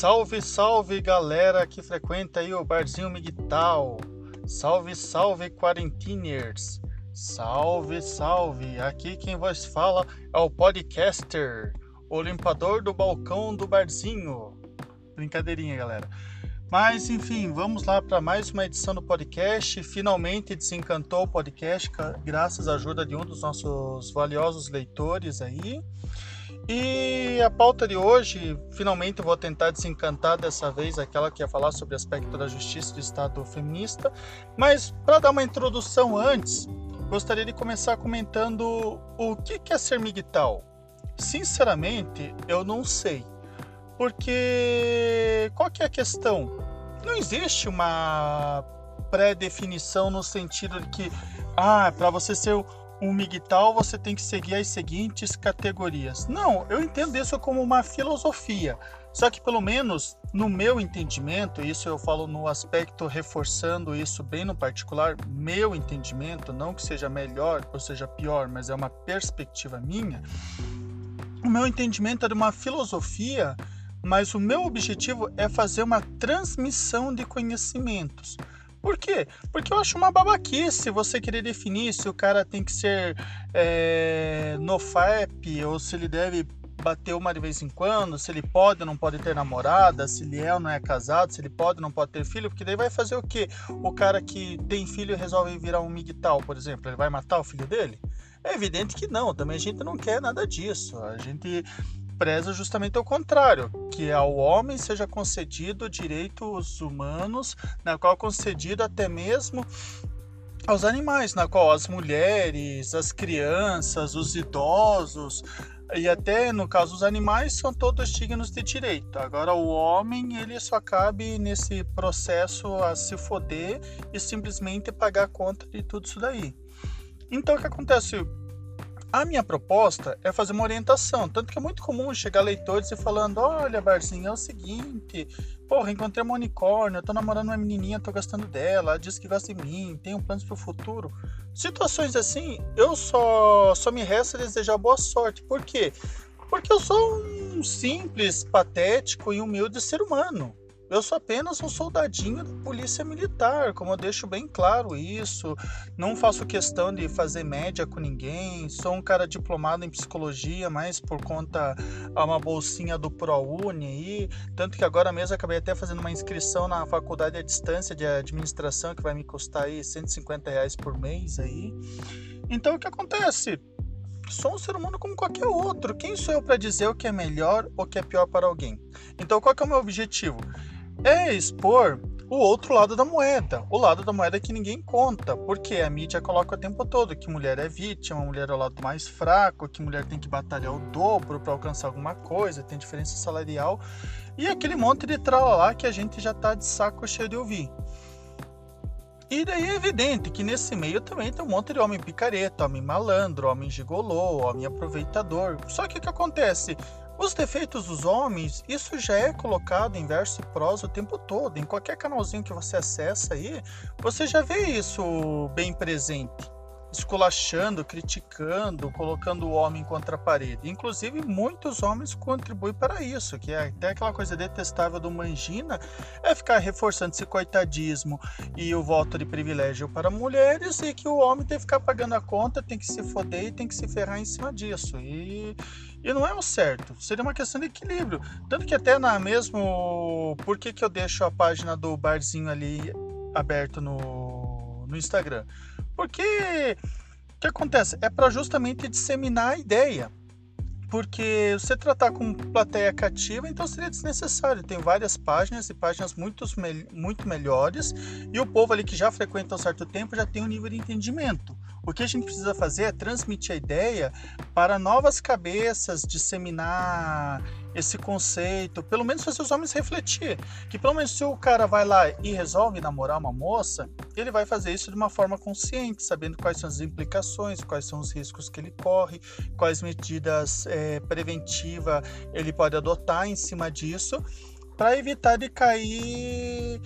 Salve, salve galera que frequenta aí o Barzinho Migtal. Salve, salve quarentiners. Salve, salve. Aqui quem vos fala é o podcaster, o limpador do balcão do barzinho. Brincadeirinha, galera. Mas enfim, vamos lá para mais uma edição do podcast. Finalmente desencantou o podcast, graças à ajuda de um dos nossos valiosos leitores aí. E a pauta de hoje, finalmente vou tentar desencantar dessa vez aquela que ia falar sobre o aspecto da justiça do Estado feminista. Mas para dar uma introdução antes, gostaria de começar comentando o que é ser migtal. Sinceramente, eu não sei. Porque qual que é a questão? Não existe uma pré-definição no sentido de que, ah, para você ser um MGTOW você tem que seguir as seguintes categorias. Não, eu entendo isso como uma filosofia. Só que pelo menos no meu entendimento, isso eu falo no aspecto reforçando isso bem no particular, meu entendimento, não que seja melhor ou seja pior, mas é uma perspectiva minha. O meu entendimento é de uma filosofia mas o meu objetivo é fazer uma transmissão de conhecimentos. Por quê? Porque eu acho uma babaquice você querer definir se o cara tem que ser é, no FAP ou se ele deve bater uma de vez em quando, se ele pode ou não pode ter namorada, se ele é ou não é casado, se ele pode ou não pode ter filho, porque daí vai fazer o quê? O cara que tem filho resolve virar um migtal, por exemplo, ele vai matar o filho dele? É evidente que não, também a gente não quer nada disso. A gente preza justamente o contrário, que ao homem seja concedido direitos humanos, na qual concedido até mesmo aos animais, na qual as mulheres, as crianças, os idosos e até no caso os animais são todos dignos de direito. Agora o homem ele só cabe nesse processo a se foder e simplesmente pagar conta de tudo isso daí. Então o que acontece? A minha proposta é fazer uma orientação, tanto que é muito comum chegar leitores e falando: olha, Barzinho, é o seguinte, porra, encontrei uma unicórnio, tô namorando uma menininha, tô gostando dela, ela diz que gosta de mim, tenho planos pro futuro. Situações assim, eu só, só me resta desejar boa sorte. Por quê? Porque eu sou um simples, patético e humilde ser humano. Eu sou apenas um soldadinho da polícia militar, como eu deixo bem claro isso. Não faço questão de fazer média com ninguém. Sou um cara diplomado em psicologia, mas por conta a uma bolsinha do ProUni aí. Tanto que agora mesmo acabei até fazendo uma inscrição na faculdade à distância de administração que vai me custar aí 150 reais por mês aí. Então o que acontece? sou um ser humano como qualquer outro. Quem sou eu para dizer o que é melhor ou o que é pior para alguém? Então, qual é o meu objetivo? É expor o outro lado da moeda, o lado da moeda que ninguém conta, porque a mídia coloca o tempo todo que mulher é vítima, mulher é o lado mais fraco, que mulher tem que batalhar o dobro para alcançar alguma coisa, tem diferença salarial e aquele monte de lá que a gente já tá de saco cheio de ouvir. E daí é evidente que nesse meio também tem um monte de homem picareta, homem malandro, homem gigolô, homem aproveitador. Só que o que acontece? Os defeitos dos homens, isso já é colocado em verso e prosa o tempo todo. Em qualquer canalzinho que você acessa aí, você já vê isso bem presente esculachando, criticando, colocando o homem contra a parede. Inclusive, muitos homens contribuem para isso, que é até aquela coisa detestável do Mangina, é ficar reforçando esse coitadismo e o voto de privilégio para mulheres e que o homem tem que ficar pagando a conta, tem que se foder e tem que se ferrar em cima disso. E, e não é o certo, seria uma questão de equilíbrio. Tanto que até na mesmo... Por que, que eu deixo a página do barzinho ali aberto no, no Instagram? Porque o que acontece? É para justamente disseminar a ideia. Porque você tratar com plateia cativa, então seria desnecessário. Tem várias páginas e páginas muito, muito melhores, e o povo ali que já frequenta um certo tempo já tem um nível de entendimento. O que a gente precisa fazer é transmitir a ideia para novas cabeças, disseminar esse conceito, pelo menos fazer os homens refletir. Que pelo menos se o cara vai lá e resolve namorar uma moça, ele vai fazer isso de uma forma consciente, sabendo quais são as implicações, quais são os riscos que ele corre, quais medidas é, preventivas ele pode adotar em cima disso, para evitar de cair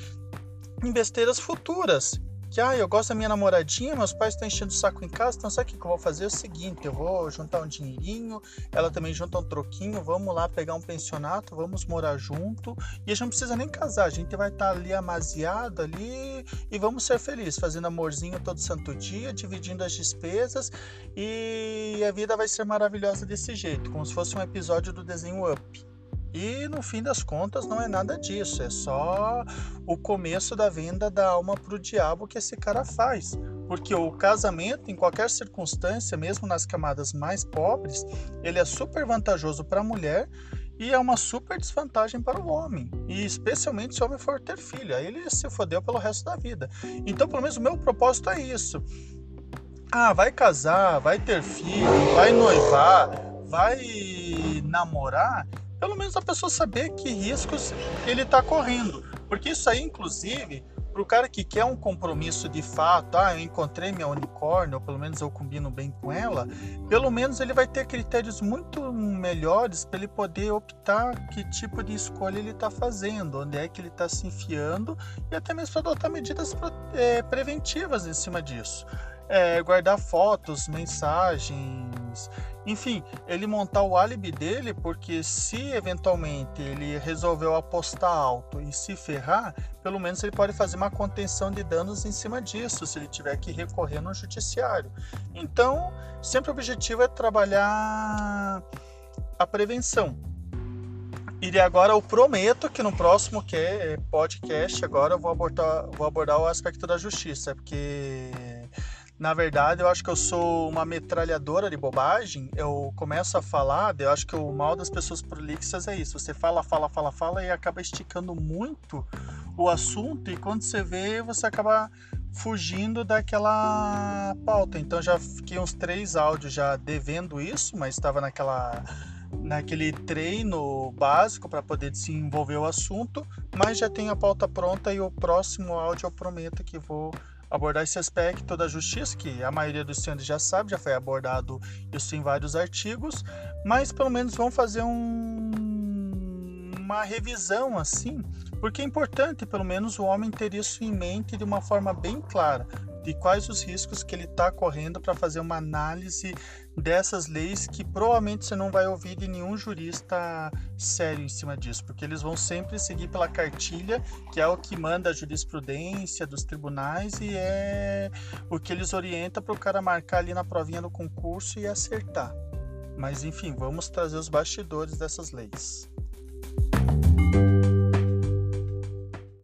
em besteiras futuras que, ah, eu gosto da minha namoradinha, meus pais estão enchendo o saco em casa, então sabe o que eu vou fazer? É o seguinte, eu vou juntar um dinheirinho, ela também junta um troquinho, vamos lá pegar um pensionato, vamos morar junto, e a gente não precisa nem casar, a gente vai estar tá ali amaziado ali e vamos ser felizes, fazendo amorzinho todo santo dia, dividindo as despesas e a vida vai ser maravilhosa desse jeito, como se fosse um episódio do desenho Up. E no fim das contas não é nada disso, é só o começo da venda da alma para o diabo que esse cara faz. Porque o casamento, em qualquer circunstância, mesmo nas camadas mais pobres, ele é super vantajoso para a mulher e é uma super desvantagem para o homem. E especialmente se o homem for ter filho, aí ele se fodeu pelo resto da vida. Então, pelo menos o meu propósito é isso. Ah, vai casar, vai ter filho, vai noivar, vai namorar pelo menos a pessoa saber que riscos ele está correndo. Porque isso aí, inclusive, para o cara que quer um compromisso de fato, ah, eu encontrei minha unicórnio, ou pelo menos eu combino bem com ela, pelo menos ele vai ter critérios muito melhores para ele poder optar que tipo de escolha ele está fazendo, onde é que ele está se enfiando e até mesmo adotar medidas é, preventivas em cima disso. É, guardar fotos, mensagens, enfim, ele montar o álibi dele, porque se eventualmente ele resolveu apostar alto e se ferrar, pelo menos ele pode fazer uma contenção de danos em cima disso, se ele tiver que recorrer no judiciário. Então, sempre o objetivo é trabalhar a prevenção. E agora eu prometo que no próximo podcast agora eu vou abordar, vou abordar o aspecto da justiça, porque na verdade, eu acho que eu sou uma metralhadora de bobagem. Eu começo a falar, eu acho que o mal das pessoas prolixas é isso. Você fala, fala, fala, fala e acaba esticando muito o assunto e quando você vê, você acaba fugindo daquela pauta. Então já fiquei uns três áudios já devendo isso, mas estava naquela naquele treino básico para poder desenvolver o assunto, mas já tenho a pauta pronta e o próximo áudio eu prometo que vou abordar esse aspecto da justiça, que a maioria dos senhores já sabe, já foi abordado isso em vários artigos, mas pelo menos vamos fazer um, uma revisão assim, porque é importante pelo menos o homem ter isso em mente de uma forma bem clara, de quais os riscos que ele está correndo para fazer uma análise dessas leis que provavelmente você não vai ouvir de nenhum jurista sério em cima disso, porque eles vão sempre seguir pela cartilha, que é o que manda a jurisprudência dos tribunais e é o que eles orientam para o cara marcar ali na provinha do concurso e acertar. Mas enfim, vamos trazer os bastidores dessas leis.